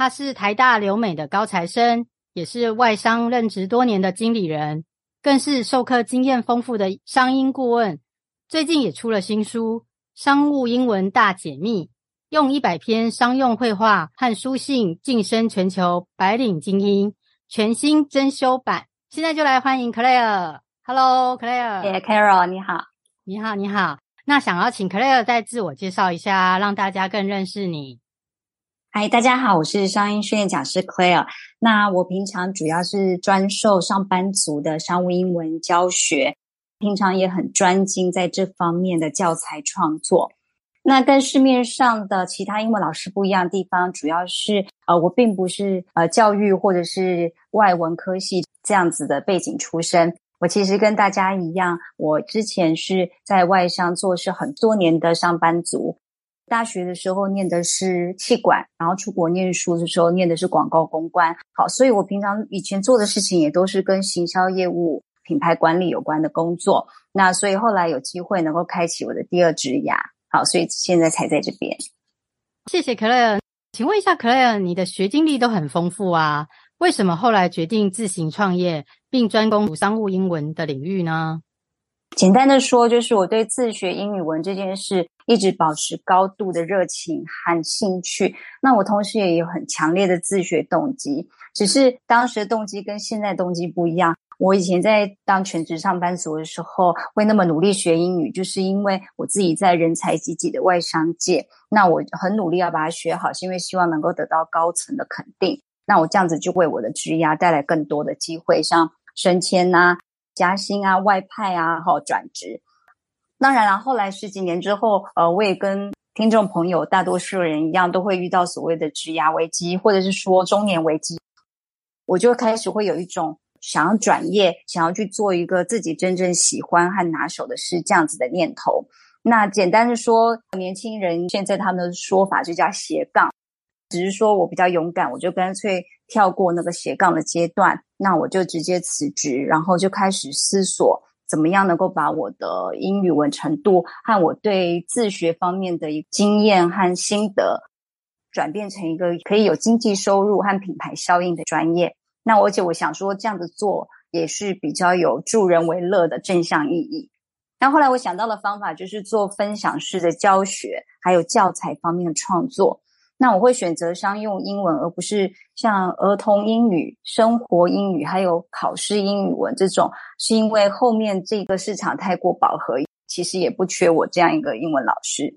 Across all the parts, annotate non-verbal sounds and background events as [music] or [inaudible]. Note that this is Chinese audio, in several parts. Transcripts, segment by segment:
他是台大留美的高材生，也是外商任职多年的经理人，更是授课经验丰富的商英顾问。最近也出了新书《商务英文大解密》，用一百篇商用绘画和书信晋升全球白领精英，全新珍修版。现在就来欢迎 Claire。Hello，Claire。Yeah, Carol，你好，你好，你好。那想要请 Claire 再自我介绍一下，让大家更认识你。嗨，大家好，我是商英训练讲师 Claire。那我平常主要是专授上班族的商务英文教学，平常也很专精在这方面的教材创作。那跟市面上的其他英文老师不一样的地方，主要是呃，我并不是呃教育或者是外文科系这样子的背景出身。我其实跟大家一样，我之前是在外商做事很多年的上班族。大学的时候念的是企管，然后出国念书的时候念的是广告公关。好，所以我平常以前做的事情也都是跟行销业务、品牌管理有关的工作。那所以后来有机会能够开启我的第二职涯，好，所以现在才在这边。谢谢 Claire，请问一下 Claire，你的学经历都很丰富啊，为什么后来决定自行创业，并专攻商务英文的领域呢？简单的说，就是我对自学英语文这件事一直保持高度的热情和兴趣。那我同时也有很强烈的自学动机，只是当时的动机跟现在动机不一样。我以前在当全职上班族的时候，会那么努力学英语，就是因为我自己在人才济济的外商界，那我很努力要把它学好，是因为希望能够得到高层的肯定。那我这样子就为我的职涯带来更多的机会，像升迁啊。加薪啊，外派啊，好转职。当然了，后来十几年之后，呃，我也跟听众朋友大多数人一样，都会遇到所谓的职涯危机，或者是说中年危机。我就开始会有一种想要转业，想要去做一个自己真正喜欢和拿手的事这样子的念头。那简单的说，年轻人现在他们的说法就叫斜杠。只是说我比较勇敢，我就干脆跳过那个斜杠的阶段，那我就直接辞职，然后就开始思索怎么样能够把我的英语文程度和我对自学方面的经验和心得，转变成一个可以有经济收入和品牌效应的专业。那而且我想说，这样子做也是比较有助人为乐的正向意义。那后来我想到的方法就是做分享式的教学，还有教材方面的创作。那我会选择商用英文，而不是像儿童英语、生活英语，还有考试英语文这种，是因为后面这个市场太过饱和，其实也不缺我这样一个英文老师。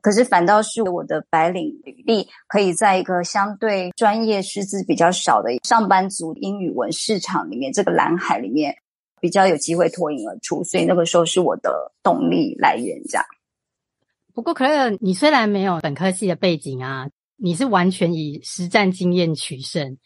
可是反倒是我的白领履历，可以在一个相对专业师资比较少的上班族英语文市场里面，这个蓝海里面比较有机会脱颖而出，所以那个时候是我的动力来源，这样。不过，Claire，你虽然没有本科系的背景啊，你是完全以实战经验取胜，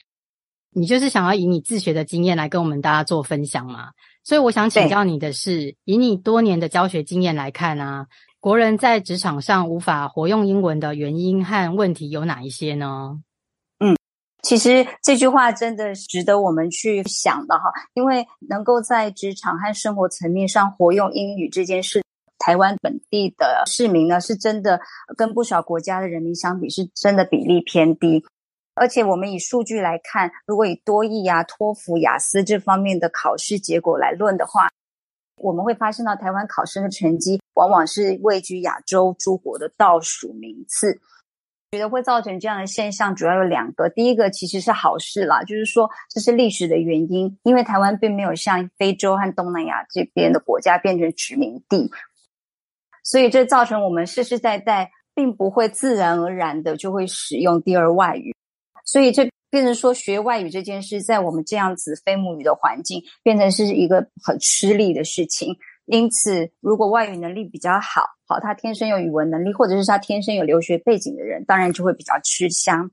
你就是想要以你自学的经验来跟我们大家做分享嘛。所以，我想请教你的是，以你多年的教学经验来看啊，国人在职场上无法活用英文的原因和问题有哪一些呢？嗯，其实这句话真的值得我们去想的哈，因为能够在职场和生活层面上活用英语这件事。台湾本地的市民呢，是真的跟不少国家的人民相比，是真的比例偏低。而且我们以数据来看，如果以多益啊、托福、雅思这方面的考试结果来论的话，我们会发现到台湾考生的成绩往往是位居亚洲诸国的倒数名次。觉得会造成这样的现象，主要有两个。第一个其实是好事啦，就是说这是历史的原因，因为台湾并没有像非洲和东南亚这边的国家变成殖民地。所以这造成我们世世代代并不会自然而然的就会使用第二外语，所以这变成说学外语这件事，在我们这样子非母语的环境，变成是一个很吃力的事情。因此，如果外语能力比较好，好，他天生有语文能力，或者是他天生有留学背景的人，当然就会比较吃香。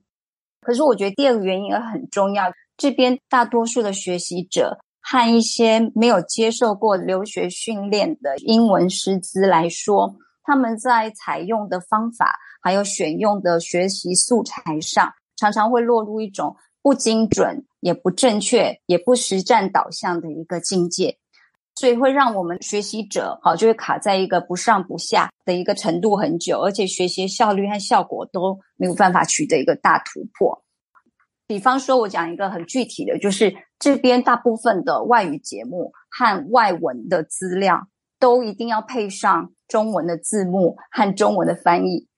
可是我觉得第二个原因也很重要。这边大多数的学习者和一些没有接受过留学训练的英文师资来说，他们在采用的方法还有选用的学习素材上，常常会落入一种不精准、也不正确、也不实战导向的一个境界。所以会让我们学习者好，就会卡在一个不上不下的一个程度很久，而且学习效率和效果都没有办法取得一个大突破。比方说，我讲一个很具体的，就是这边大部分的外语节目和外文的资料都一定要配上中文的字幕和中文的翻译。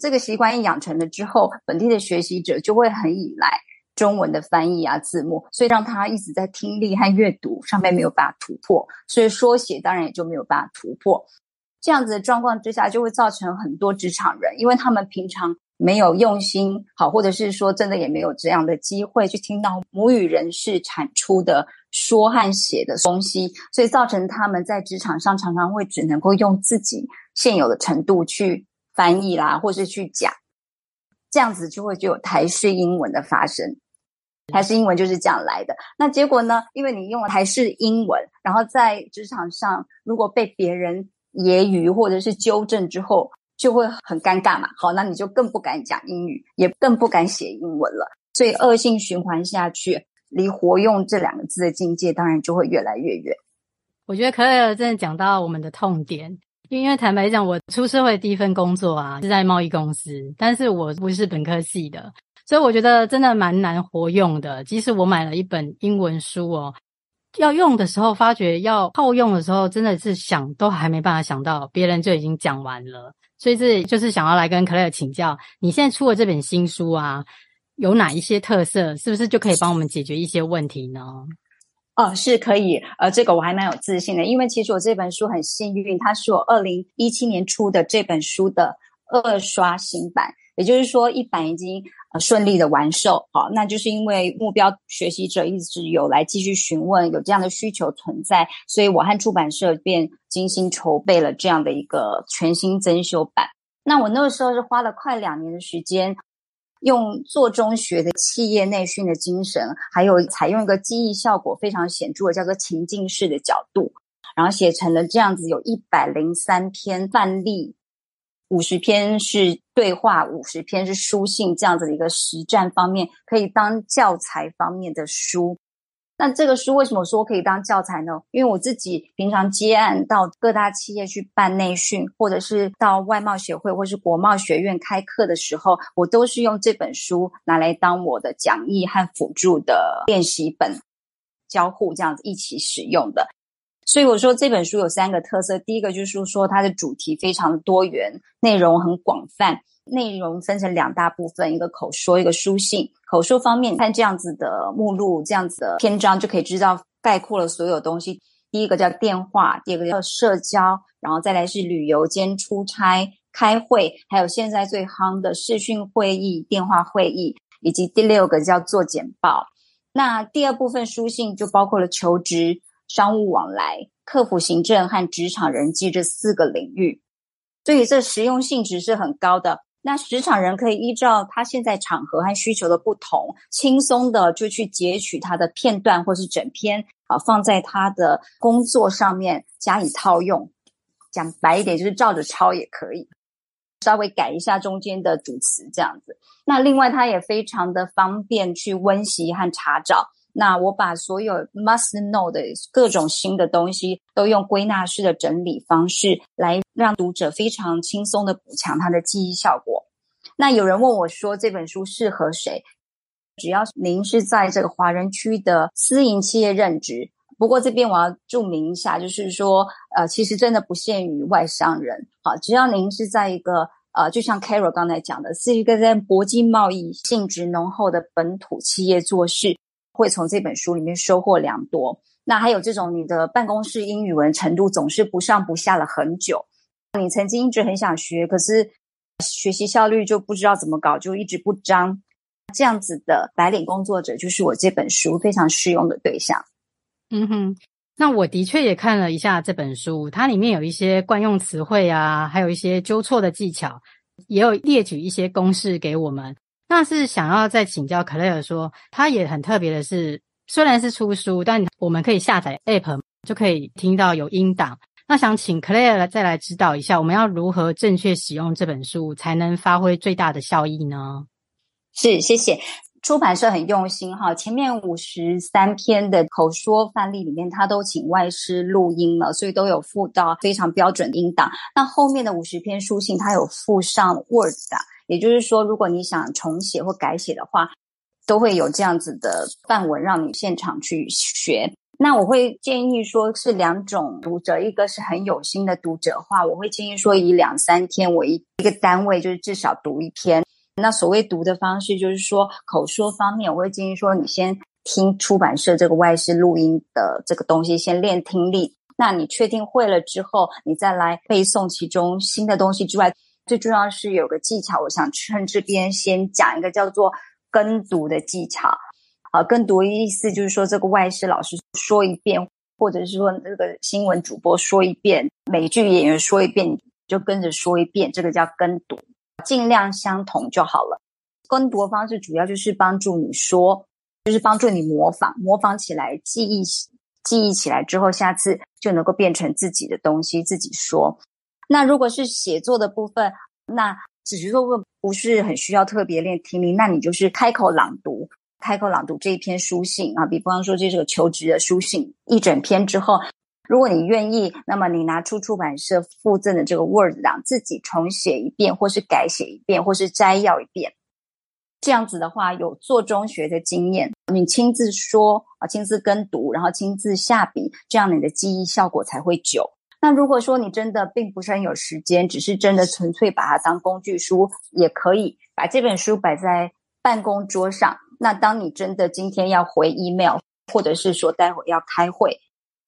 这个习惯一养成了之后，本地的学习者就会很依赖。中文的翻译啊，字幕，所以让他一直在听力和阅读上面没有办法突破，所以说写当然也就没有办法突破。这样子的状况之下，就会造成很多职场人，因为他们平常没有用心好，或者是说真的也没有这样的机会去听到母语人士产出的说和写的东西，所以造成他们在职场上常常会只能够用自己现有的程度去翻译啦，或是去讲，这样子就会就有台式英文的发生。台式英文就是这样来的。那结果呢？因为你用了台式英文，然后在职场上如果被别人揶揄或者是纠正之后，就会很尴尬嘛。好，那你就更不敢讲英语，也更不敢写英文了。所以恶性循环下去，离活用这两个字的境界，当然就会越来越远。我觉得 Claire 真的讲到我们的痛点，因为坦白讲，我出社会第一份工作啊是在贸易公司，但是我不是本科系的。所以我觉得真的蛮难活用的。即使我买了一本英文书哦，要用的时候发觉要套用的时候，真的是想都还没办法想到，别人就已经讲完了。所以这就是想要来跟 Claire 请教，你现在出的这本新书啊，有哪一些特色？是不是就可以帮我们解决一些问题呢？哦，是可以。呃，这个我还蛮有自信的，因为其实我这本书很幸运，它是我二零一七年出的这本书的二刷新版。也就是说，一版已经呃顺利的完售，好，那就是因为目标学习者一直有来继续询问，有这样的需求存在，所以我和出版社便精心筹备了这样的一个全新增修版。那我那个时候是花了快两年的时间，用做中学的企业内训的精神，还有采用一个记忆效果非常显著的叫做情境式的角度，然后写成了这样子，有一百零三篇范例。五十篇是对话，五十篇是书信，这样子的一个实战方面可以当教材方面的书。那这个书为什么说可以当教材呢？因为我自己平常接案到各大企业去办内训，或者是到外贸协会或是国贸学院开课的时候，我都是用这本书拿来当我的讲义和辅助的练习本，交互这样子一起使用的。所以我说这本书有三个特色，第一个就是说它的主题非常的多元，内容很广泛，内容分成两大部分，一个口说，一个书信。口说方面，看这样子的目录，这样子的篇章就可以知道概括了所有东西。第一个叫电话，第二个叫社交，然后再来是旅游兼出差、开会，还有现在最夯的视讯会议、电话会议，以及第六个叫做简报。那第二部分书信就包括了求职。商务往来、客服行政和职场人际这四个领域，所以这实用性质是很高的。那职场人可以依照他现在场合和需求的不同，轻松的就去截取他的片段或是整篇啊，放在他的工作上面加以套用。讲白一点，就是照着抄也可以，稍微改一下中间的主词这样子。那另外，它也非常的方便去温习和查找。那我把所有 must know 的各种新的东西，都用归纳式的整理方式，来让读者非常轻松的补强他的记忆效果。那有人问我说，这本书适合谁？只要您是在这个华人区的私营企业任职。不过这边我要注明一下，就是说，呃，其实真的不限于外商人。好，只要您是在一个呃，就像 Carol 刚才讲的，是一个在国际贸易性质浓厚的本土企业做事。会从这本书里面收获良多。那还有这种你的办公室英语文程度总是不上不下了很久，你曾经一直很想学，可是学习效率就不知道怎么搞，就一直不张。这样子的白领工作者就是我这本书非常适用的对象。嗯哼，那我的确也看了一下这本书，它里面有一些惯用词汇啊，还有一些纠错的技巧，也有列举一些公式给我们。那是想要再请教 Claire 说，他也很特别的是，虽然是出书，但我们可以下载 App 就可以听到有音档。那想请 Claire 来再来指导一下，我们要如何正确使用这本书，才能发挥最大的效益呢？是，谢谢。出版社很用心哈，前面五十三篇的口说范例里面，他都请外师录音了，所以都有附到非常标准音档。那后面的五十篇书信，他有附上 Word 的，也就是说，如果你想重写或改写的话，都会有这样子的范文让你现场去学。那我会建议说是两种读者，一个是很有心的读者话，我会建议说以两三天为一个单位，就是至少读一篇。那所谓读的方式，就是说口说方面，我会建议说，你先听出版社这个外事录音的这个东西，先练听力。那你确定会了之后，你再来背诵其中新的东西之外，最重要是有个技巧，我想趁这边先讲一个叫做跟读的技巧。啊，跟读意思就是说，这个外事老师说一遍，或者是说这个新闻主播说一遍，美剧演员说一遍，就跟着说一遍，这个叫跟读。尽量相同就好了。跟读的方式主要就是帮助你说，就是帮助你模仿，模仿起来，记忆，记忆起来之后，下次就能够变成自己的东西，自己说。那如果是写作的部分，那只是说不是很需要特别练听力，那你就是开口朗读，开口朗读这一篇书信啊，比方说这是个求职的书信，一整篇之后。如果你愿意，那么你拿出出版社附赠的这个 Word 档，自己重写一遍，或是改写一遍，或是摘要一遍。这样子的话，有做中学的经验，你亲自说啊，亲自跟读，然后亲自下笔，这样你的记忆效果才会久。那如果说你真的并不是很有时间，只是真的纯粹把它当工具书，也可以把这本书摆在办公桌上。那当你真的今天要回 email，或者是说待会要开会。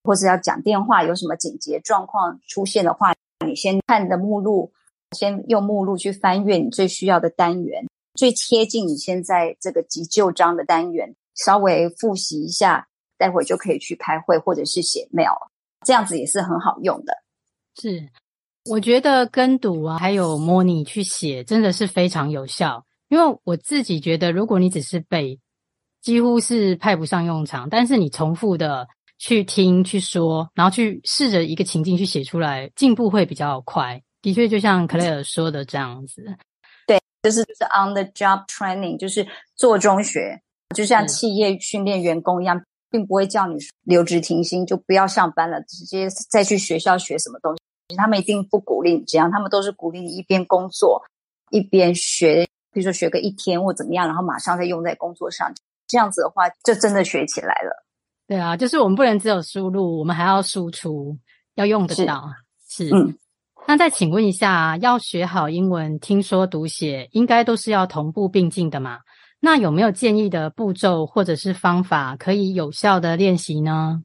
或者要讲电话，有什么紧急状况出现的话，你先看的目录，先用目录去翻阅你最需要的单元，最贴近你现在这个急救章的单元，稍微复习一下，待会就可以去开会或者是写 mail，这样子也是很好用的。是，我觉得跟读啊，还有模拟去写，真的是非常有效。因为我自己觉得，如果你只是背，几乎是派不上用场，但是你重复的。去听、去说，然后去试着一个情境去写出来，进步会比较快。的确，就像 Claire 说的这样子，对，就是就是 on the job training，就是做中学，就像企业训练员工一样，并不会叫你留职停薪，就不要上班了，直接再去学校学什么东西。他们一定不鼓励你这样，他们都是鼓励你一边工作一边学，比如说学个一天或怎么样，然后马上再用在工作上。这样子的话，就真的学起来了。对啊，就是我们不能只有输入，我们还要输出，要用得到。是，是嗯。那再请问一下，要学好英文，听说读写应该都是要同步并进的嘛？那有没有建议的步骤或者是方法，可以有效的练习呢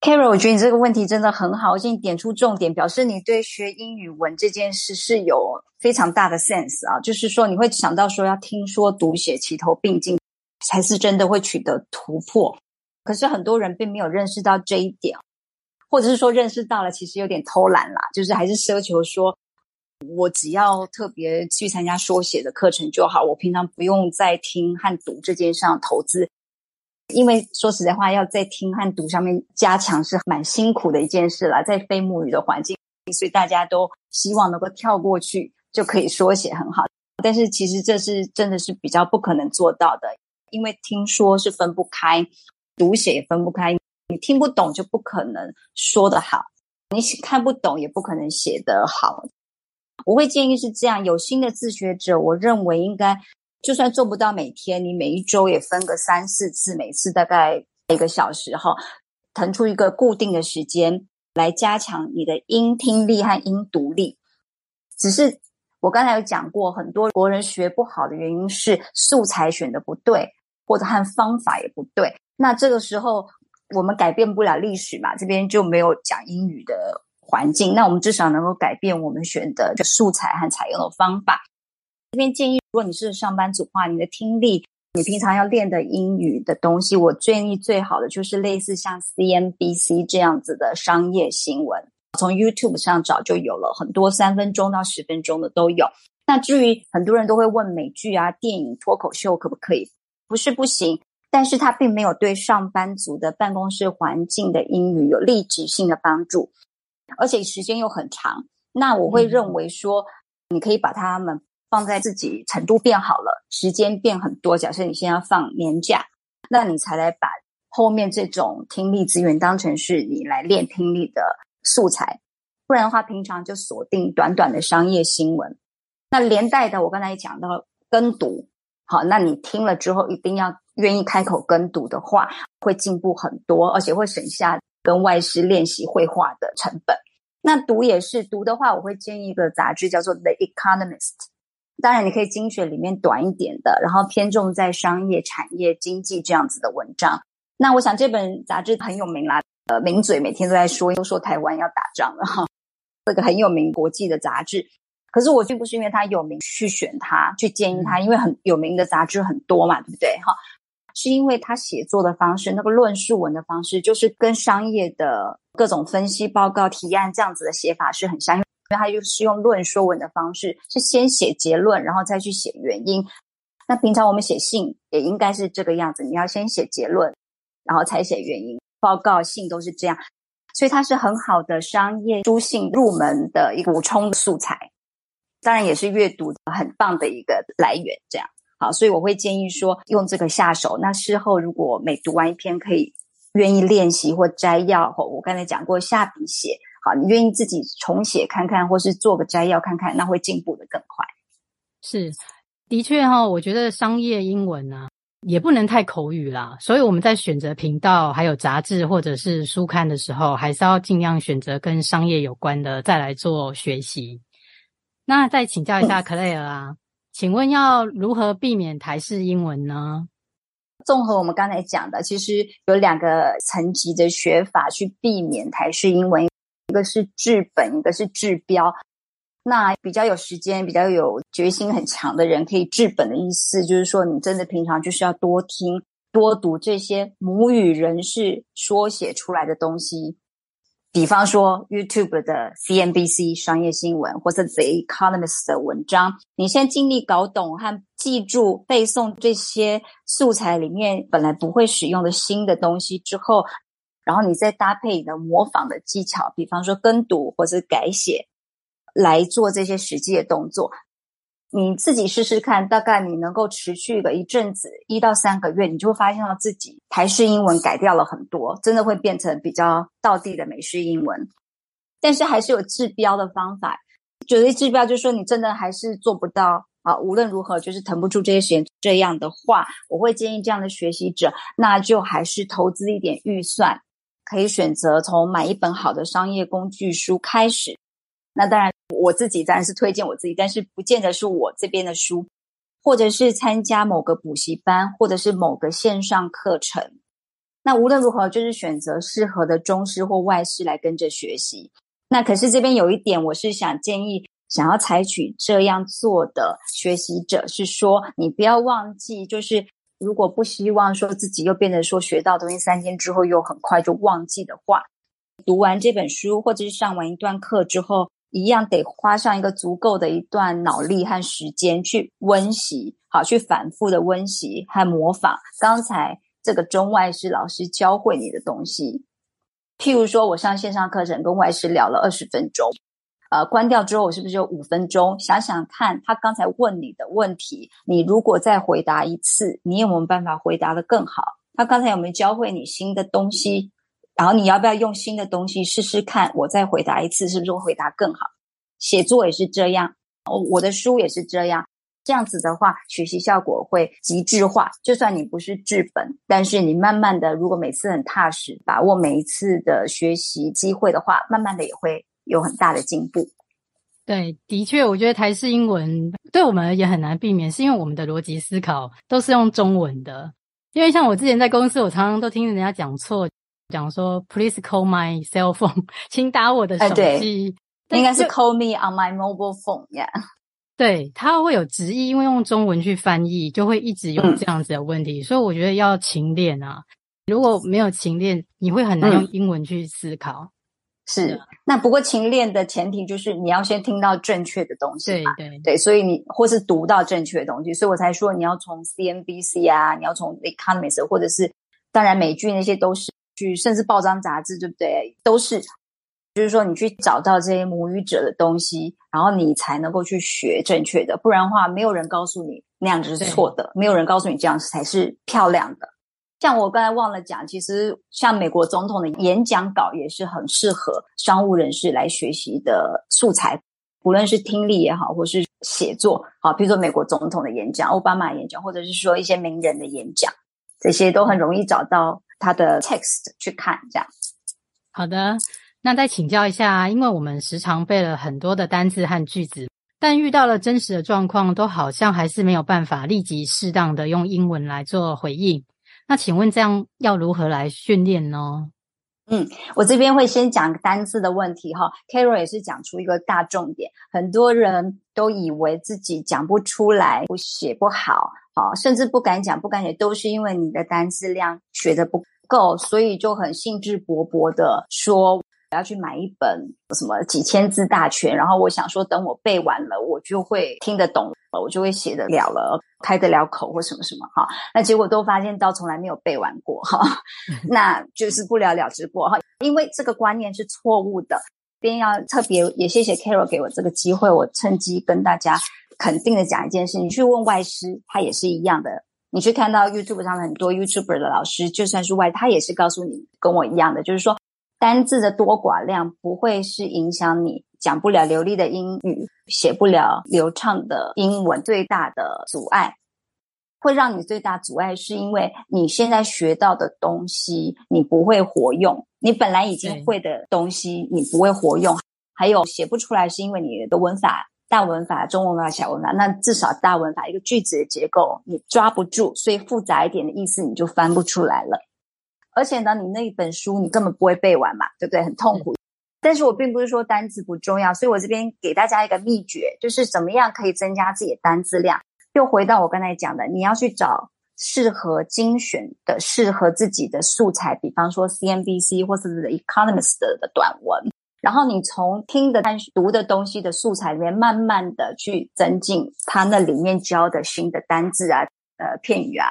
？Carol，我觉得你这个问题真的很好，而且你点出重点，表示你对学英语文这件事是有非常大的 sense 啊。就是说，你会想到说要听说读写齐头并进，才是真的会取得突破。可是很多人并没有认识到这一点，或者是说认识到了，其实有点偷懒啦，就是还是奢求说，我只要特别去参加说写的课程就好，我平常不用在听和读这件事上投资，因为说实在话，要在听和读上面加强是蛮辛苦的一件事啦，在非母语的环境，所以大家都希望能够跳过去就可以说写很好，但是其实这是真的是比较不可能做到的，因为听说是分不开。读写也分不开，你听不懂就不可能说得好，你看不懂也不可能写得好。我会建议是这样，有心的自学者，我认为应该就算做不到每天，你每一周也分个三四次，每次大概一个小时哈，腾出一个固定的时间来加强你的音听力和音读力。只是我刚才有讲过，很多国人学不好的原因是素材选的不对，或者和方法也不对。那这个时候，我们改变不了历史嘛，这边就没有讲英语的环境。那我们至少能够改变我们选的素材和采用的方法。这边建议，如果你是上班族的话，你的听力，你平常要练的英语的东西，我建议最好的就是类似像 CNBC 这样子的商业新闻，从 YouTube 上找就有了很多三分钟到十分钟的都有。那至于很多人都会问美剧啊、电影、脱口秀可不可以？不是不行，但是它并没有对上班族的办公室环境的英语有立即性的帮助，而且时间又很长。那我会认为说，你可以把它们放在自己程度变好了，时间变很多。假设你现在要放年假，那你才来把后面这种听力资源当成是你来练听力的素材。不然的话，平常就锁定短短的商业新闻。那连带的，我刚才也讲到跟读，好，那你听了之后一定要愿意开口跟读的话，会进步很多，而且会省下跟外师练习绘画的成本。那读也是读的话，我会建议一个杂志叫做《The Economist》。当然，你可以精选里面短一点的，然后偏重在商业、产业、经济这样子的文章。那我想这本杂志很有名啦，呃，名嘴每天都在说，都说台湾要打仗了哈。这个很有名国际的杂志，可是我并不是因为它有名去选它，去建议它，因为很有名的杂志很多嘛，对不对？哈，是因为他写作的方式，那个论述文的方式，就是跟商业的各种分析报告、提案这样子的写法是很像，因为他就是用论说文的方式，是先写结论，然后再去写原因。那平常我们写信也应该是这个样子，你要先写结论，然后才写原因。报告信都是这样。所以它是很好的商业书信入门的一个补充素材，当然也是阅读很棒的一个来源。这样好，所以我会建议说用这个下手。那事后如果每读完一篇，可以愿意练习或摘要，或我刚才讲过下笔写，好，你愿意自己重写看看，或是做个摘要看看，那会进步的更快。是，的确哈、哦，我觉得商业英文呢、啊。也不能太口语啦，所以我们在选择频道、还有杂志或者是书刊的时候，还是要尽量选择跟商业有关的，再来做学习。那再请教一下 Claire 啊，请问要如何避免台式英文呢？综合我们刚才讲的，其实有两个层级的学法去避免台式英文，一个是治本，一个是治标。那比较有时间、比较有决心很强的人，可以治本的意思，就是说你真的平常就是要多听、多读这些母语人士说写出来的东西。比方说 YouTube 的 CNBC 商业新闻，或者 The Economist 的文章，你先尽力搞懂和记住、背诵这些素材里面本来不会使用的新的东西之后，然后你再搭配你的模仿的技巧，比方说跟读或者改写。来做这些实际的动作，你自己试试看，大概你能够持续个一阵子，一到三个月，你就会发现到自己台式英文改掉了很多，真的会变成比较道地的美式英文。但是还是有治标的方法，绝对治标就是说你真的还是做不到啊，无论如何就是腾不出这些时间。这样的话，我会建议这样的学习者，那就还是投资一点预算，可以选择从买一本好的商业工具书开始。那当然，我自己当然是推荐我自己，但是不见得是我这边的书，或者是参加某个补习班，或者是某个线上课程。那无论如何，就是选择适合的中师或外师来跟着学习。那可是这边有一点，我是想建议想要采取这样做的学习者，是说你不要忘记，就是如果不希望说自己又变成说学到东西三天之后又很快就忘记的话，读完这本书或者是上完一段课之后。一样得花上一个足够的一段脑力和时间去温习，好，去反复的温习和模仿刚才这个中外师老师教会你的东西。譬如说，我上线上课程跟外师聊了二十分钟，呃，关掉之后我是不是就五分钟？想想看，他刚才问你的问题，你如果再回答一次，你有没有办法回答得更好？他刚才有没有教会你新的东西？然后你要不要用新的东西试试看？我再回答一次，是不是会回答更好？写作也是这样，我的书也是这样。这样子的话，学习效果会极致化。就算你不是治本，但是你慢慢的，如果每次很踏实，把握每一次的学习机会的话，慢慢的也会有很大的进步。对，的确，我觉得台式英文对我们也很难避免，是因为我们的逻辑思考都是用中文的。因为像我之前在公司，我常常都听人家讲错。讲说，Please call my cell phone，[laughs] 请打我的手机。应该是 call me on my mobile phone，yeah。对，他会有直译，因为用中文去翻译，就会一直有这样子的问题。嗯、所以我觉得要勤练啊，如果没有勤练，你会很难用英文去思考。是，是那不过勤练的前提就是你要先听到正确的东西嘛，对对对，所以你或是读到正确的东西，所以我才说你要从 CNBC 啊，你要从 Economist，或者是当然美剧那些都是去，甚至报章杂志，对不对？都是，就是说你去找到这些母语者的东西，然后你才能够去学正确的，不然的话，没有人告诉你那样子是错的，没有人告诉你这样才是漂亮的。像我刚才忘了讲，其实像美国总统的演讲稿也是很适合商务人士来学习的素材，无论是听力也好，或是写作，好，比如说美国总统的演讲、奥巴马演讲，或者是说一些名人的演讲，这些都很容易找到他的 text 去看。这样，好的，那再请教一下，因为我们时常背了很多的单字和句子，但遇到了真实的状况，都好像还是没有办法立即适当的用英文来做回应。那请问这样要如何来训练呢？嗯，我这边会先讲单字的问题哈。Carol 也是讲出一个大重点，很多人都以为自己讲不出来，不写不好，好，甚至不敢讲，不敢写，都是因为你的单字量学的不够，所以就很兴致勃勃的说。我要去买一本什么几千字大全，然后我想说，等我背完了，我就会听得懂了，我就会写得了了，开得了口或什么什么哈。那结果都发现到从来没有背完过哈，那就是不了了之过哈。因为这个观念是错误的，边要特别也谢谢 Carol 给我这个机会，我趁机跟大家肯定的讲一件事：你去问外师，他也是一样的。你去看到 YouTube 上很多 YouTuber 的老师，就算是外，他也是告诉你跟我一样的，就是说。单字的多寡量不会是影响你讲不了流利的英语、写不了流畅的英文最大的阻碍。会让你最大阻碍是因为你现在学到的东西你不会活用，你本来已经会的东西你不会活用，还有写不出来是因为你的文法、大文法、中文法、小文法，那至少大文法一个句子的结构你抓不住，所以复杂一点的意思你就翻不出来了。而且呢，你那一本书你根本不会背完嘛，对不对？很痛苦。但是我并不是说单词不重要，所以我这边给大家一个秘诀，就是怎么样可以增加自己的单词量。又回到我刚才讲的，你要去找适合精选的、适合自己的素材，比方说 CNBC 或者是 Economist 的短文，然后你从听的、读的东西的素材里面，慢慢的去增进它那里面教的新的单字啊、呃片语啊。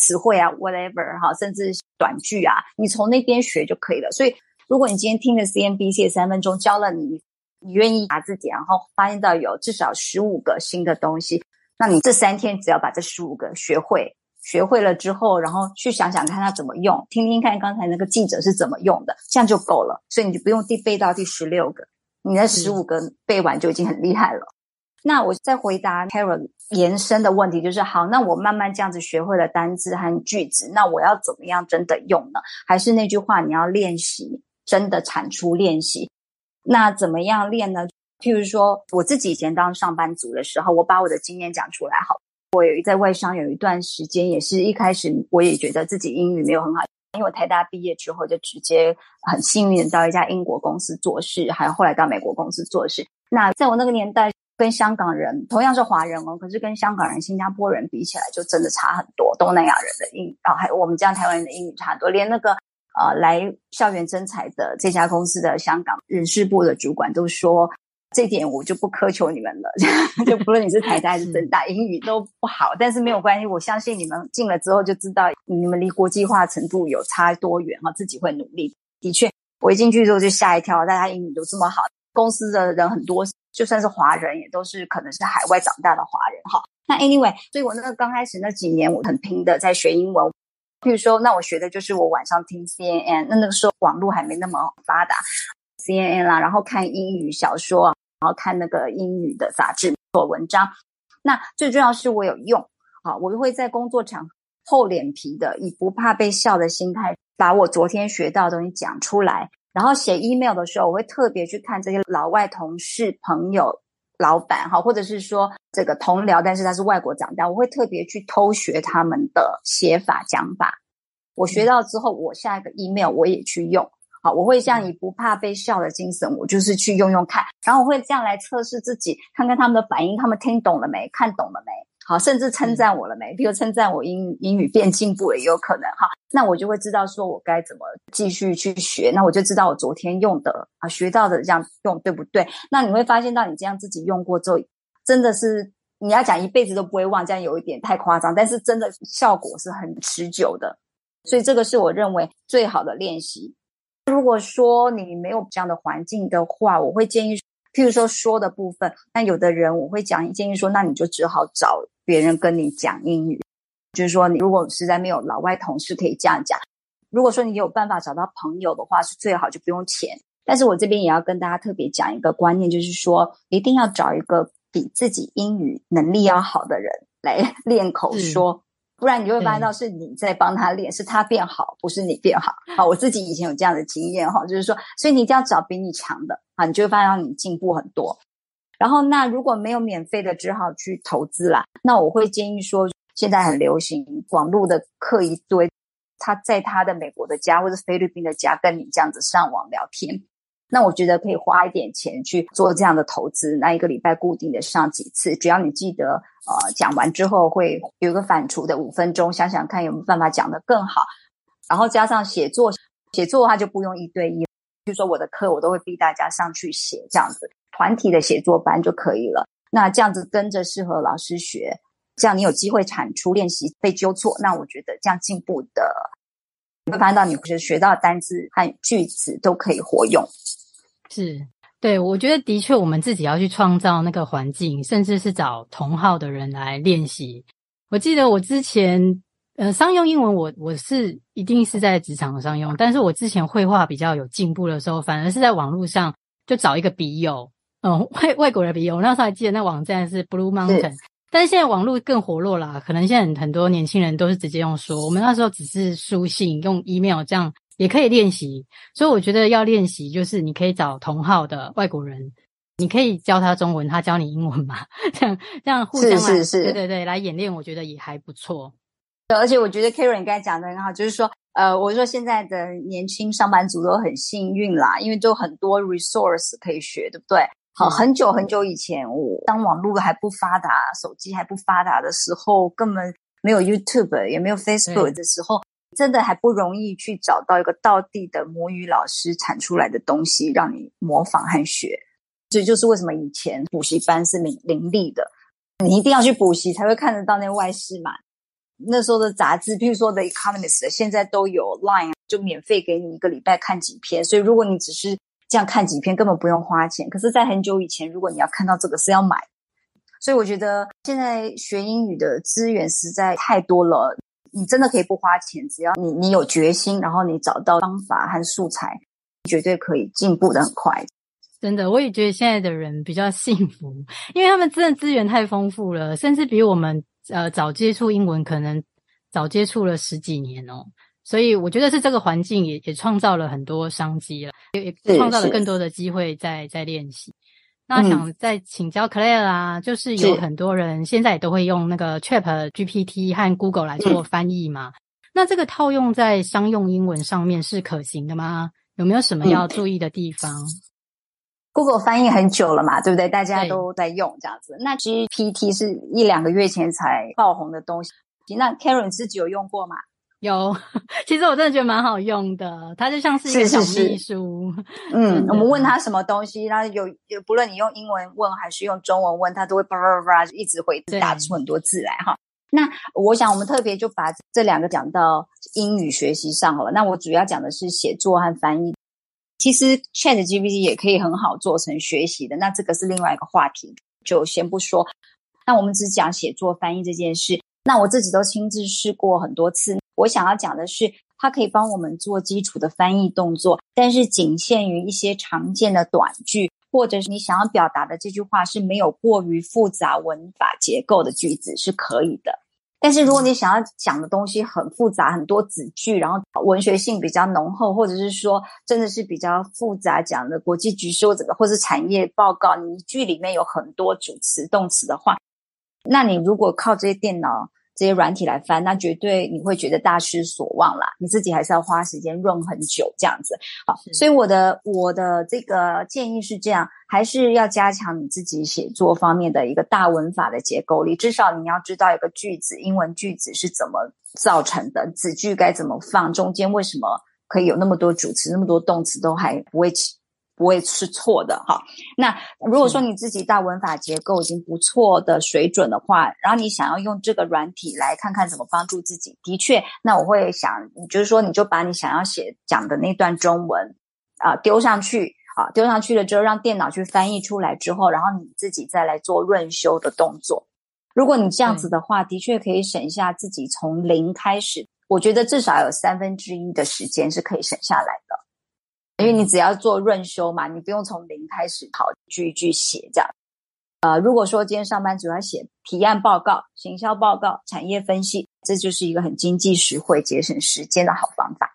词汇啊，whatever 哈，甚至短句啊，你从那边学就可以了。所以，如果你今天听了 CNBC 三分钟，教了你，你愿意打字典，然后发现到有至少十五个新的东西，那你这三天只要把这十五个学会，学会了之后，然后去想想看它怎么用，听听看刚才那个记者是怎么用的，这样就够了。所以你就不用第背到第十六个，你那十五个背完就已经很厉害了。那我再回答 Carol 延伸的问题，就是好，那我慢慢这样子学会了单字和句子，那我要怎么样真的用呢？还是那句话，你要练习，真的产出练习。那怎么样练呢？譬如说，我自己以前当上班族的时候，我把我的经验讲出来。好，我有一在外商有一段时间，也是一开始我也觉得自己英语没有很好，因为我台大毕业之后就直接很幸运的到一家英国公司做事，还有后来到美国公司做事。那在我那个年代。跟香港人同样是华人哦，可是跟香港人、新加坡人比起来，就真的差很多。东南亚人的英语啊，还有我们这样台湾人的英语差很多。连那个呃来校园征才的这家公司的香港人事部的主管都说，这点我就不苛求你们了，[laughs] 就不论你是台大还是政大，英语都不好，但是没有关系，我相信你们进了之后就知道你们离国际化程度有差多远哈，自己会努力。的确，我一进去之后就吓一跳，大家英语都这么好，公司的人很多。就算是华人，也都是可能是海外长大的华人哈。那 anyway，所以我那个刚开始那几年，我很拼的在学英文。譬如说，那我学的就是我晚上听 CNN，那那个时候网络还没那么发达，CNN 啦，然后看英语小说，然后看那个英语的杂志做文章。那最重要是我有用啊，我就会在工作场厚脸皮的，以不怕被笑的心态，把我昨天学到的东西讲出来。然后写 email 的时候，我会特别去看这些老外同事、朋友、老板哈，或者是说这个同僚，但是他是外国长大，我会特别去偷学他们的写法、讲法。我学到之后，我下一个 email 我也去用。好，我会这样以不怕被笑的精神，我就是去用用看。然后我会这样来测试自己，看看他们的反应，他们听懂了没？看懂了没？好，甚至称赞我了没？比如称赞我英英语变进步了也有可能哈。那我就会知道说我该怎么继续去学。那我就知道我昨天用的啊学到的这样用对不对？那你会发现到你这样自己用过之后，真的是你要讲一辈子都不会忘，这样有一点太夸张。但是真的效果是很持久的，所以这个是我认为最好的练习。如果说你没有这样的环境的话，我会建议，譬如说说的部分，那有的人我会讲建议说，那你就只好找别人跟你讲英语，就是说你如果实在没有老外同事可以这样讲，如果说你有办法找到朋友的话，是最好就不用钱。但是我这边也要跟大家特别讲一个观念，就是说一定要找一个比自己英语能力要好的人来练口说。嗯不然你就会发现到是你在帮他练，是他变好，不是你变好。好，我自己以前有这样的经验哈，就是说，所以你一定要找比你强的啊，你就会发现到你进步很多。然后那如果没有免费的，只好去投资啦。那我会建议说，现在很流行网络的课一堆，他在他的美国的家或者菲律宾的家跟你这样子上网聊天。那我觉得可以花一点钱去做这样的投资，那一个礼拜固定的上几次，只要你记得，呃，讲完之后会有一个反刍的五分钟，想想看有没有办法讲得更好。然后加上写作，写作的话就不用一对一，就说我的课我都会逼大家上去写，这样子团体的写作班就可以了。那这样子跟着适合老师学，这样你有机会产出练习被纠错，那我觉得这样进步的，你会发现到你学学到单字和句子都可以活用。是，对，我觉得的确，我们自己要去创造那个环境，甚至是找同好的人来练习。我记得我之前，呃，商用英文我，我我是一定是在职场上用，但是我之前绘画比较有进步的时候，反而是在网络上就找一个笔友，嗯、呃，外外国的笔友。我那时候还记得那网站是 Blue Mountain，但是现在网络更活络啦，可能现在很多年轻人都是直接用说，我们那时候只是书信，用 email 这样。也可以练习，所以我觉得要练习，就是你可以找同号的外国人，你可以教他中文，他教你英文嘛，这样这样互相来，是是是，对对对，来演练，我觉得也还不错。而且我觉得 Karen 刚才讲的很好，就是说，呃，我说现在的年轻上班族都很幸运啦，因为都很多 resource 可以学，对不对？好，很久很久以前，我当网络还不发达，手机还不发达的时候，根本没有 YouTube，也没有 Facebook 的时候。真的还不容易去找到一个道地的母语老师产出来的东西，让你模仿和学。这就是为什么以前补习班是零零利的，你一定要去补习才会看得到那外事嘛。那时候的杂志，譬如说《The Economist》，现在都有 Line，就免费给你一个礼拜看几篇。所以如果你只是这样看几篇，根本不用花钱。可是，在很久以前，如果你要看到这个，是要买。所以我觉得现在学英语的资源实在太多了。你真的可以不花钱，只要你你有决心，然后你找到方法和素材，绝对可以进步的很快。真的，我也觉得现在的人比较幸福，因为他们真的资源太丰富了，甚至比我们呃早接触英文可能早接触了十几年哦。所以我觉得是这个环境也也创造了很多商机了，也也创造了更多的机会在在练习。那想再请教 Claire 啊，就是有很多人现在也都会用那个 Chat GPT 和 Google 来做翻译嘛。那这个套用在商用英文上面是可行的吗？有没有什么要注意的地方？Google 翻译很久了嘛，对不对？大家都在用这样子。那 GPT 是一两个月前才爆红的东西。那 Karen 自己有用过吗？有，[laughs] 其实我真的觉得蛮好用的，它就像是一个小秘书。是是是嗯，我们问他什么东西，然后有有，不论你用英文问还是用中文问，他都会叭叭叭一直回答出很多字来哈。那我想我们特别就把这两个讲到英语学习上好了。那我主要讲的是写作和翻译。其实 ChatGPT 也可以很好做成学习的，那这个是另外一个话题，就先不说。那我们只讲写作翻译这件事。那我自己都亲自试过很多次。我想要讲的是，它可以帮我们做基础的翻译动作，但是仅限于一些常见的短句，或者是你想要表达的这句话是没有过于复杂文法结构的句子是可以的。但是如果你想要讲的东西很复杂，很多子句，然后文学性比较浓厚，或者是说真的是比较复杂讲的国际局势或者或是产业报告，你一句里面有很多主词动词的话，那你如果靠这些电脑。这些软体来翻，那绝对你会觉得大失所望啦。你自己还是要花时间润很久这样子。好，所以我的我的这个建议是这样，还是要加强你自己写作方面的一个大文法的结构力。至少你要知道一个句子，英文句子是怎么造成的，子句该怎么放，中间为什么可以有那么多主词，那么多动词都还不会起。不会是错的哈。那如果说你自己大文法结构已经不错的水准的话，然后你想要用这个软体来看看怎么帮助自己，的确，那我会想，就是说你就把你想要写讲的那段中文啊、呃、丢上去啊，丢上去了之后，让电脑去翻译出来之后，然后你自己再来做润修的动作。如果你这样子的话，的确可以省下自己从零开始，我觉得至少有三分之一的时间是可以省下来的。因为你只要做润修嘛，你不用从零开始跑句句写这样。呃，如果说今天上班主要写提案报告、行销报告、产业分析，这就是一个很经济实惠、节省时间的好方法。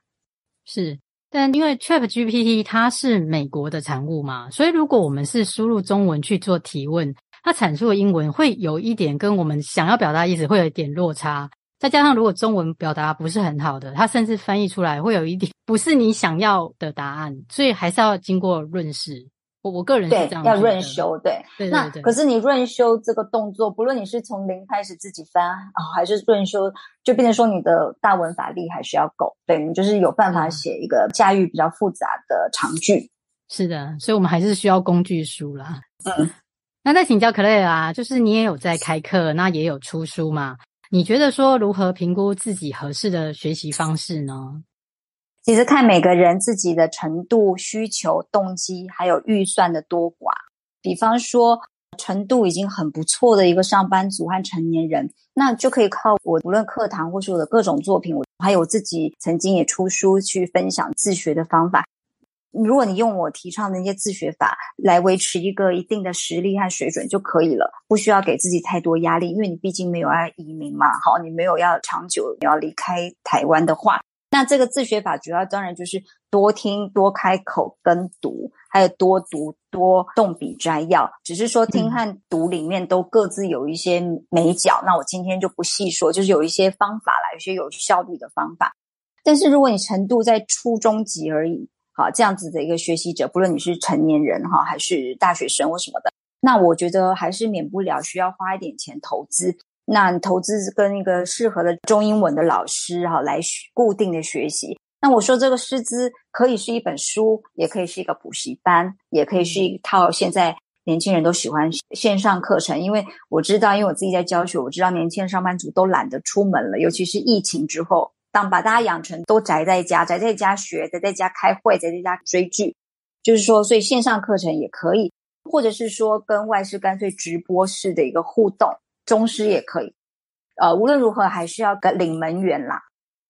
是，但因为 ChatGPT 它是美国的产物嘛，所以如果我们是输入中文去做提问，它产出的英文会有一点跟我们想要表达意思会有一点落差。再加上，如果中文表达不是很好的，它甚至翻译出来会有一点不是你想要的答案，所以还是要经过润饰。我我个人是这样，要润修，对。对对对。那可是你润修这个动作，不论你是从零开始自己翻啊、哦，还是润修，就变成说你的大文法力还是要够，对，你就是有办法写一个驾驭比较复杂的长句。是的，所以我们还是需要工具书啦。嗯。那再请教 Claire 啊，就是你也有在开课，那也有出书嘛？你觉得说如何评估自己合适的学习方式呢？其实看每个人自己的程度、需求、动机，还有预算的多寡。比方说，程度已经很不错的一个上班族和成年人，那就可以靠我无论课堂或是我的各种作品，我还有自己曾经也出书去分享自学的方法。如果你用我提倡的那些自学法来维持一个一定的实力和水准就可以了，不需要给自己太多压力，因为你毕竟没有要移民嘛，好，你没有要长久你要离开台湾的话，那这个自学法主要当然就是多听、多开口跟读，还有多读、多动笔摘要。只是说听和读里面都各自有一些美角，嗯、那我今天就不细说，就是有一些方法啦，有些有效率的方法。但是如果你程度在初中级而已。好，这样子的一个学习者，不论你是成年人哈，还是大学生或什么的，那我觉得还是免不了需要花一点钱投资。那你投资跟一个适合的中英文的老师哈来固定的学习。那我说这个师资可以是一本书，也可以是一个补习班，也可以是一套现在年轻人都喜欢线上课程。因为我知道，因为我自己在教学，我知道年轻人上班族都懒得出门了，尤其是疫情之后。当把大家养成都宅在家，宅在家学，宅在家开会，宅在家追剧，就是说，所以线上课程也可以，或者是说跟外师干脆直播式的一个互动，中师也可以。呃，无论如何还是要个领门员啦，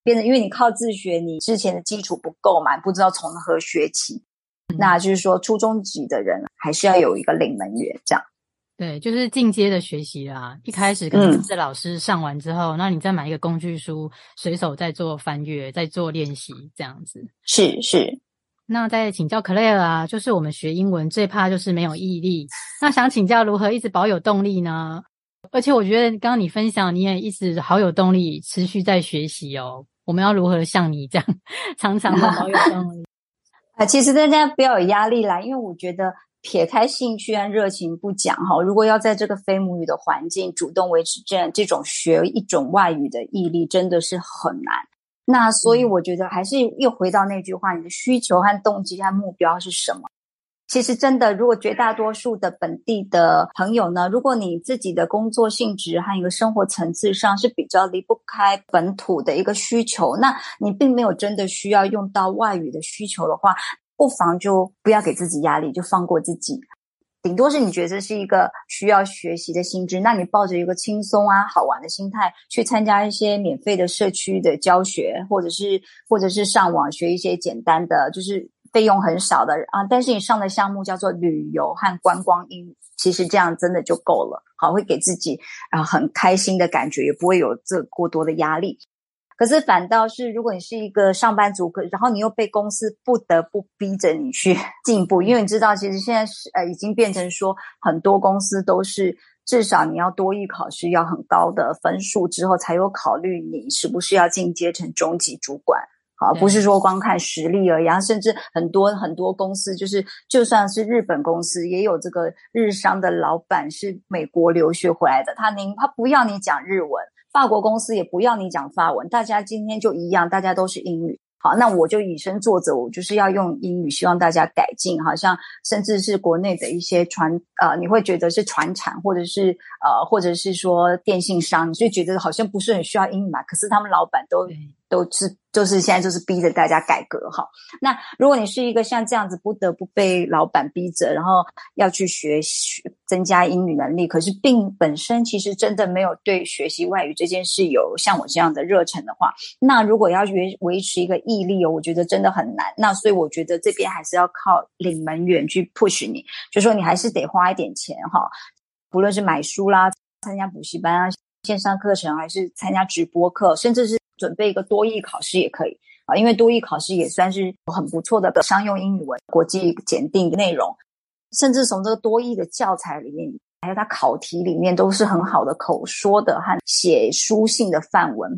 变成因为你靠自学，你之前的基础不够嘛，不知道从何学起，嗯、那就是说初中级的人还是要有一个领门员这样。对，就是进阶的学习啦。一开始可能是老师上完之后，嗯、那你再买一个工具书，随手再做翻阅，再做练习，这样子。是是。那再请教 Claire 啊，就是我们学英文最怕就是没有毅力。那想请教如何一直保有动力呢？而且我觉得刚刚你分享，你也一直好有动力，持续在学习哦。我们要如何像你这样，[laughs] 常常的保有动力？[laughs] 啊，其实大家不要有压力啦，因为我觉得。撇开兴趣和热情不讲哈，如果要在这个非母语的环境主动维持这样这种学一种外语的毅力，真的是很难。那所以我觉得还是又回到那句话，你的需求和动机和目标是什么？其实真的，如果绝大多数的本地的朋友呢，如果你自己的工作性质和一个生活层次上是比较离不开本土的一个需求，那你并没有真的需要用到外语的需求的话。不妨就不要给自己压力，就放过自己。顶多是你觉得是一个需要学习的心智，那你抱着一个轻松啊、好玩的心态去参加一些免费的社区的教学，或者是或者是上网学一些简单的，就是费用很少的啊。但是你上的项目叫做旅游和观光英语，其实这样真的就够了，好，会给自己啊很开心的感觉，也不会有这过多的压力。可是反倒是，如果你是一个上班族，可然后你又被公司不得不逼着你去 [laughs] 进步，因为你知道，其实现在是呃已经变成说，很多公司都是至少你要多益考试要很高的分数之后，才有考虑你是不是要进阶成中级主管。好，不是说光看实力而已，甚至很多很多公司，就是就算是日本公司，也有这个日商的老板是美国留学回来的，他宁他不要你讲日文，法国公司也不要你讲法文，大家今天就一样，大家都是英语。好，那我就以身作则，我就是要用英语，希望大家改进。好像甚至是国内的一些传呃，你会觉得是传产，或者是呃，或者是说电信商，你就觉得好像不是很需要英语嘛。可是他们老板都都是。就是现在，就是逼着大家改革哈。那如果你是一个像这样子不得不被老板逼着，然后要去学习增加英语能力，可是并本身其实真的没有对学习外语这件事有像我这样的热忱的话，那如果要维维持一个毅力哦，我觉得真的很难。那所以我觉得这边还是要靠领门员去 push 你，就说你还是得花一点钱哈，不论是买书啦、参加补习班啊、线上课程，还是参加直播课，甚至是。准备一个多益考试也可以啊，因为多益考试也算是很不错的商用英语文国际检定的内容，甚至从这个多益的教材里面，还有它考题里面都是很好的口说的和写书信的范文，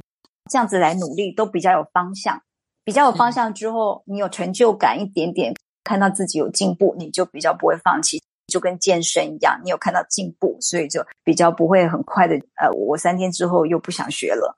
这样子来努力都比较有方向，比较有方向之后，你有成就感一点点，看到自己有进步，你就比较不会放弃，就跟健身一样，你有看到进步，所以就比较不会很快的，呃，我三天之后又不想学了。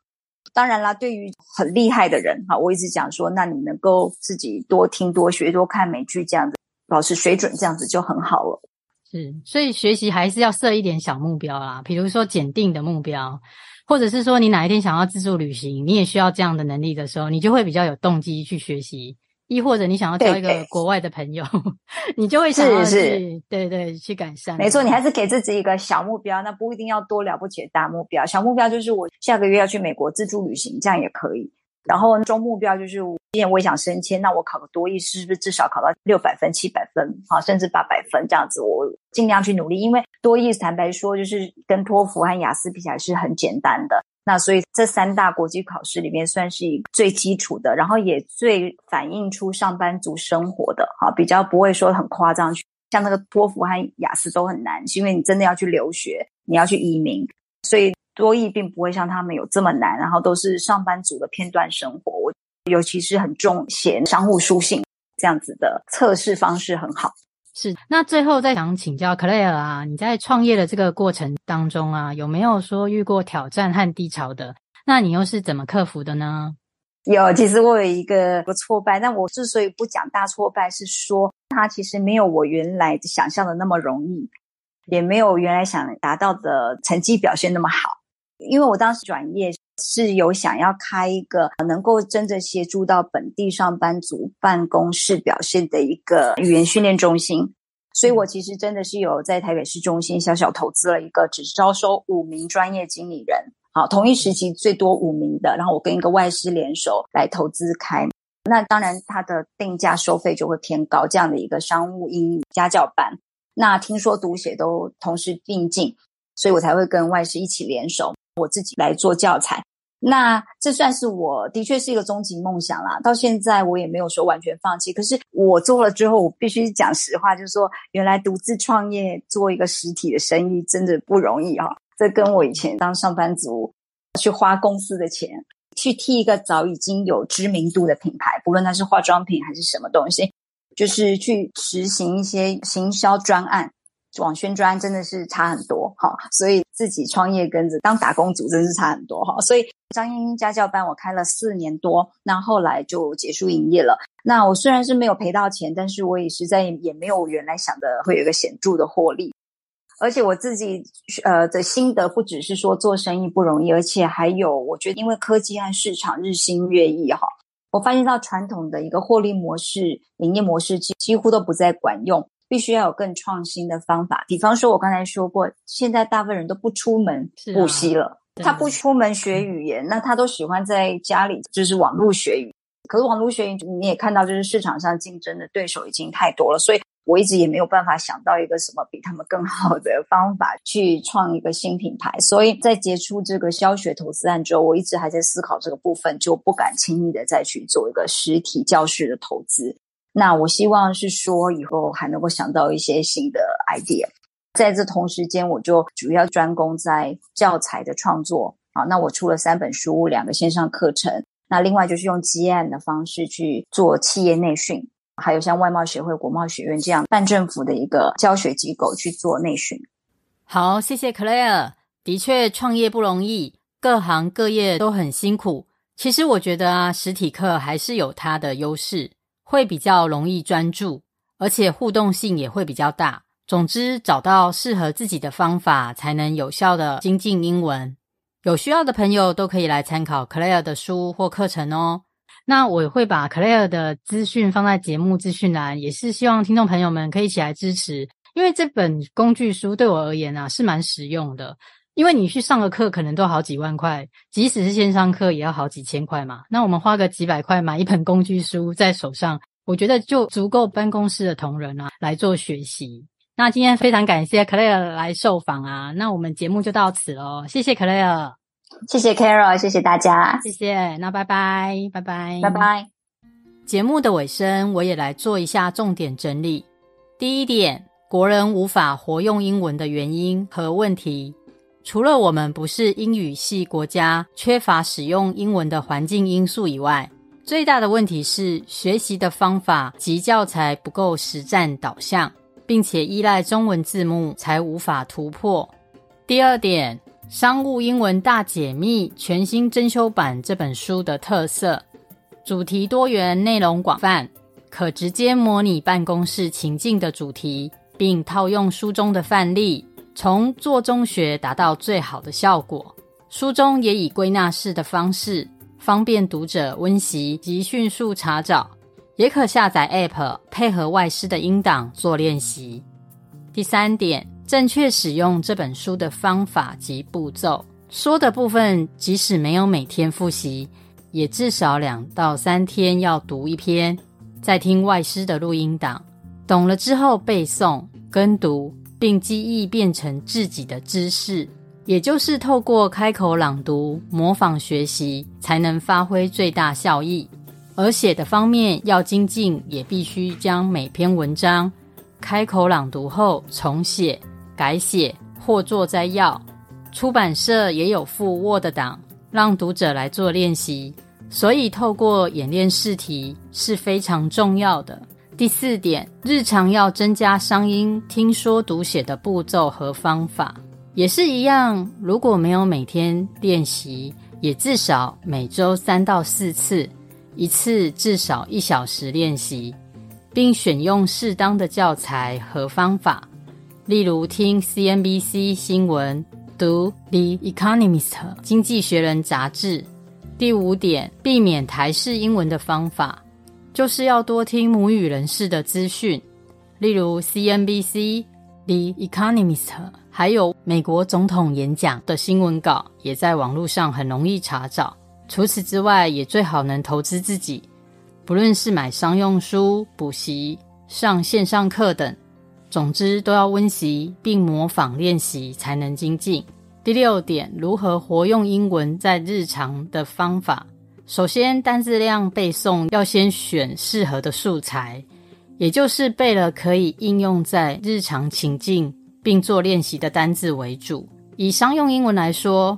当然啦，对于很厉害的人哈，我一直讲说，那你能够自己多听、多学、多看美剧，这样子保持水准，这样子就很好了。是，所以学习还是要设一点小目标啦，比如说检定的目标，或者是说你哪一天想要自助旅行，你也需要这样的能力的时候，你就会比较有动机去学习。亦或者你想要交一个国外的朋友，[laughs] 你就会想要去是是对对去改善。没错，你还是给自己一个小目标，那不一定要多了不起的大目标。小目标就是我下个月要去美国自助旅行，这样也可以。然后中目标就是，今年我也想升迁，那我考个多艺是不是至少考到六百分、七百分，好，甚至八百分这样子，我尽量去努力。因为多艺坦白说，就是跟托福和雅思比起来是很简单的。那所以这三大国际考试里面算是一个最基础的，然后也最反映出上班族生活的，哈，比较不会说很夸张。像那个托福和雅思都很难，是因为你真的要去留学，你要去移民，所以多益并不会像他们有这么难。然后都是上班族的片段生活，我尤其是很重写商务书信这样子的测试方式很好。是，那最后再想请教 Claire 啊，你在创业的这个过程当中啊，有没有说遇过挑战和低潮的？那你又是怎么克服的呢？有，其实我有一个个挫败，但我之所以不讲大挫败，是说它其实没有我原来想象的那么容易，也没有原来想达到的成绩表现那么好，因为我当时转业。是有想要开一个能够真正协助到本地上班族办公室表现的一个语言训练中心，所以我其实真的是有在台北市中心小小投资了一个，只招收五名专业经理人，好，同一时期最多五名的，然后我跟一个外师联手来投资开，那当然它的定价收费就会偏高，这样的一个商务英语家教班，那听说读写都同时并进，所以我才会跟外师一起联手。我自己来做教材，那这算是我的确是一个终极梦想啦。到现在我也没有说完全放弃，可是我做了之后，我必须讲实话，就是说原来独自创业做一个实体的生意真的不容易哈。这跟我以前当上班族去花公司的钱去替一个早已经有知名度的品牌，不论它是化妆品还是什么东西，就是去实行一些行销专案。网宣专真的是差很多哈，所以自己创业跟着当打工族真是差很多哈。所以张英英家教班我开了四年多，那后来就结束营业了。那我虽然是没有赔到钱，但是我也实在也没有原来想的会有一个显著的获利。而且我自己呃的心得不只是说做生意不容易，而且还有我觉得因为科技和市场日新月异哈，我发现到传统的一个获利模式、营业模式几几乎都不再管用。必须要有更创新的方法，比方说，我刚才说过，现在大部分人都不出门补习了，啊、他不出门学语言，那他都喜欢在家里就是网络学语。可是网络学语，你也看到，就是市场上竞争的对手已经太多了，所以我一直也没有办法想到一个什么比他们更好的方法去创一个新品牌。所以在结束这个教学投资案之后，我一直还在思考这个部分，就不敢轻易的再去做一个实体教室的投资。那我希望是说，以后还能够想到一些新的 idea。在这同时间，我就主要专攻在教材的创作。好，那我出了三本书，两个线上课程。那另外就是用接案的方式去做企业内训，还有像外贸协会、国贸学院这样半政府的一个教学机构去做内训。好，谢谢 Claire。的确，创业不容易，各行各业都很辛苦。其实我觉得啊，实体课还是有它的优势，会比较容易专注，而且互动性也会比较大。总之，找到适合自己的方法，才能有效的精进英文。有需要的朋友都可以来参考 Claire 的书或课程哦。那我会把 Claire 的资讯放在节目资讯栏，也是希望听众朋友们可以一起来支持，因为这本工具书对我而言啊是蛮实用的。因为你去上个课可能都好几万块，即使是线上课也要好几千块嘛。那我们花个几百块买一本工具书在手上，我觉得就足够办公室的同仁啊来做学习。那今天非常感谢 Claire 来受访啊，那我们节目就到此喽。谢谢 Claire，谢谢 Carol，谢谢大家，谢谢。那拜拜，拜拜，拜拜。节目的尾声，我也来做一下重点整理。第一点，国人无法活用英文的原因和问题。除了我们不是英语系国家，缺乏使用英文的环境因素以外，最大的问题是学习的方法及教材不够实战导向，并且依赖中文字幕才无法突破。第二点，《商务英文大解密》全新增修版这本书的特色，主题多元，内容广泛，可直接模拟办公室情境的主题，并套用书中的范例。从做中学达到最好的效果。书中也以归纳式的方式，方便读者温习及迅速查找，也可下载 App 配合外师的音档做练习。第三点，正确使用这本书的方法及步骤。说的部分，即使没有每天复习，也至少两到三天要读一篇，再听外师的录音档，懂了之后背诵跟读。并记忆变成自己的知识，也就是透过开口朗读、模仿学习，才能发挥最大效益。而写的方面要精进，也必须将每篇文章开口朗读后重写、改写或做摘要。出版社也有附 Word 档，让读者来做练习。所以，透过演练试题是非常重要的。第四点，日常要增加商英听说读写的步骤和方法，也是一样。如果没有每天练习，也至少每周三到四次，一次至少一小时练习，并选用适当的教材和方法，例如听 CNBC 新闻、读《The Economist》经济学人杂志。第五点，避免台式英文的方法。就是要多听母语人士的资讯，例如 CNBC、The Economist，还有美国总统演讲的新闻稿，也在网络上很容易查找。除此之外，也最好能投资自己，不论是买商用书、补习、上线上课等，总之都要温习并模仿练习，才能精进。第六点，如何活用英文在日常的方法。首先，单字量背诵要先选适合的素材，也就是背了可以应用在日常情境并做练习的单字为主。以商用英文来说，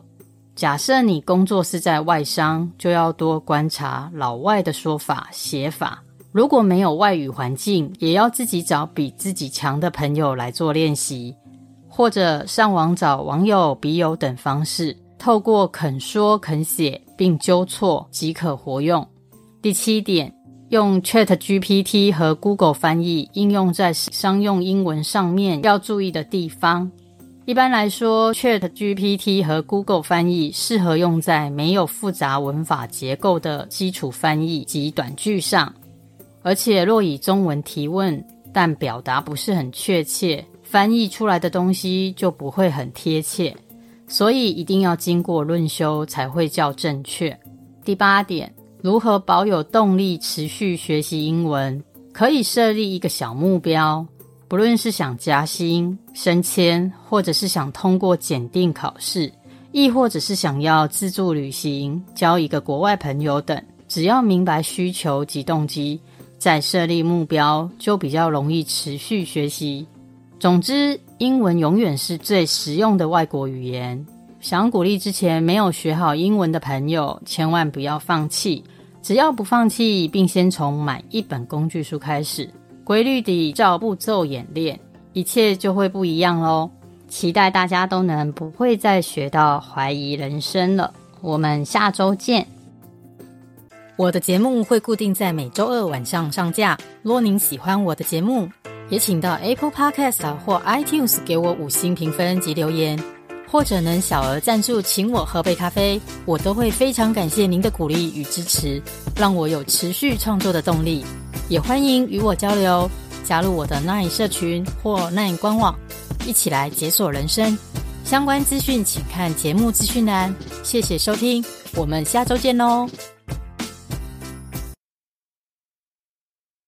假设你工作是在外商，就要多观察老外的说法、写法。如果没有外语环境，也要自己找比自己强的朋友来做练习，或者上网找网友、笔友等方式。透过肯说肯写并纠错即可活用。第七点，用 ChatGPT 和 Google 翻译应用在商用英文上面要注意的地方。一般来说，ChatGPT 和 Google 翻译适合用在没有复杂文法结构的基础翻译及短句上。而且若以中文提问，但表达不是很确切，翻译出来的东西就不会很贴切。所以一定要经过论修才会叫正确。第八点，如何保有动力持续学习英文？可以设立一个小目标，不论是想加薪、升迁，或者是想通过检定考试，亦或者是想要自助旅行、交一个国外朋友等，只要明白需求及动机，再设立目标，就比较容易持续学习。总之，英文永远是最实用的外国语言。想鼓励之前没有学好英文的朋友，千万不要放弃。只要不放弃，并先从买一本工具书开始，规律地照步骤演练，一切就会不一样喽。期待大家都能不会再学到怀疑人生了。我们下周见。我的节目会固定在每周二晚上上架。若您喜欢我的节目，也请到 Apple Podcast 或 iTunes 给我五星评分及留言，或者能小额赞助请我喝杯咖啡，我都会非常感谢您的鼓励与支持，让我有持续创作的动力。也欢迎与我交流，加入我的 Nine 社群或 Nine 官网，一起来解锁人生。相关资讯请看节目资讯栏。谢谢收听，我们下周见喽。